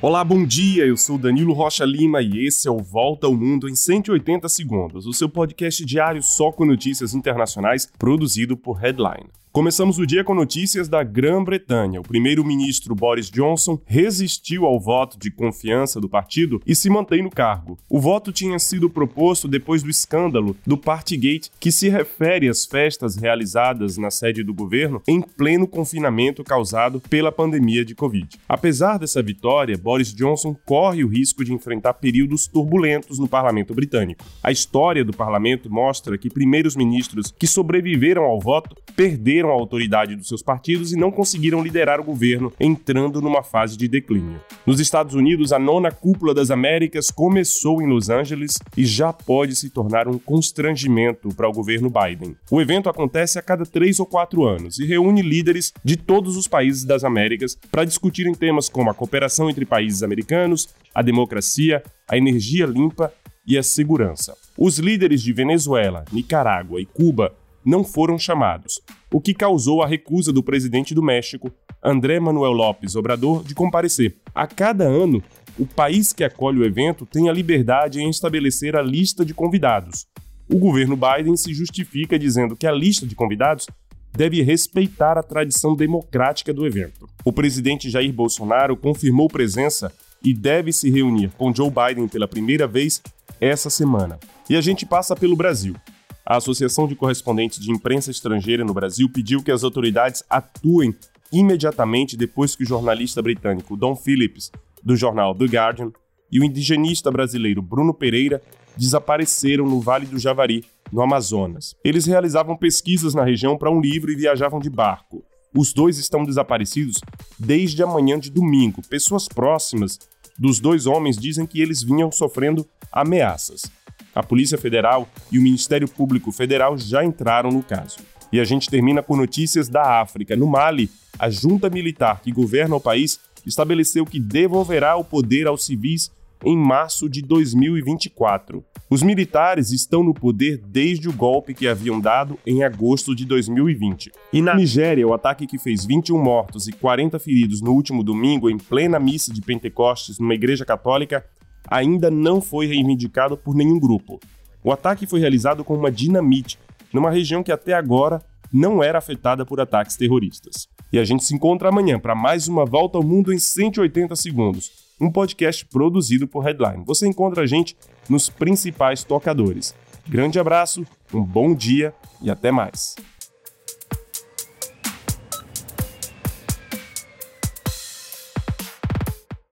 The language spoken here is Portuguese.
Olá, bom dia. Eu sou Danilo Rocha Lima e esse é o Volta ao Mundo em 180 segundos, o seu podcast diário só com notícias internacionais, produzido por Headline. Começamos o dia com notícias da Grã-Bretanha. O primeiro-ministro Boris Johnson resistiu ao voto de confiança do partido e se mantém no cargo. O voto tinha sido proposto depois do escândalo do Partygate, que se refere às festas realizadas na sede do governo em pleno confinamento causado pela pandemia de Covid. Apesar dessa vitória, Boris Johnson corre o risco de enfrentar períodos turbulentos no parlamento britânico. A história do parlamento mostra que primeiros ministros que sobreviveram ao voto perderam perderam a autoridade dos seus partidos e não conseguiram liderar o governo, entrando numa fase de declínio. Nos Estados Unidos, a nona cúpula das Américas começou em Los Angeles e já pode se tornar um constrangimento para o governo Biden. O evento acontece a cada três ou quatro anos e reúne líderes de todos os países das Américas para discutirem temas como a cooperação entre países americanos, a democracia, a energia limpa e a segurança. Os líderes de Venezuela, Nicarágua e Cuba não foram chamados, o que causou a recusa do presidente do México, André Manuel López Obrador, de comparecer. A cada ano, o país que acolhe o evento tem a liberdade em estabelecer a lista de convidados. O governo Biden se justifica dizendo que a lista de convidados deve respeitar a tradição democrática do evento. O presidente Jair Bolsonaro confirmou presença e deve se reunir com Joe Biden pela primeira vez essa semana. E a gente passa pelo Brasil a Associação de Correspondentes de Imprensa Estrangeira no Brasil pediu que as autoridades atuem imediatamente depois que o jornalista britânico Don Phillips, do jornal The Guardian, e o indigenista brasileiro Bruno Pereira desapareceram no Vale do Javari, no Amazonas. Eles realizavam pesquisas na região para um livro e viajavam de barco. Os dois estão desaparecidos desde a manhã de domingo. Pessoas próximas dos dois homens dizem que eles vinham sofrendo ameaças. A Polícia Federal e o Ministério Público Federal já entraram no caso. E a gente termina com notícias da África. No Mali, a junta militar que governa o país estabeleceu que devolverá o poder aos civis em março de 2024. Os militares estão no poder desde o golpe que haviam dado em agosto de 2020. E na Nigéria, o ataque que fez 21 mortos e 40 feridos no último domingo, em plena missa de Pentecostes numa igreja católica, ainda não foi reivindicado por nenhum grupo. O ataque foi realizado com uma dinamite, numa região que até agora não era afetada por ataques terroristas. E a gente se encontra amanhã para mais uma volta ao mundo em 180 segundos, um podcast produzido por Headline. Você encontra a gente nos principais tocadores. Grande abraço, um bom dia e até mais.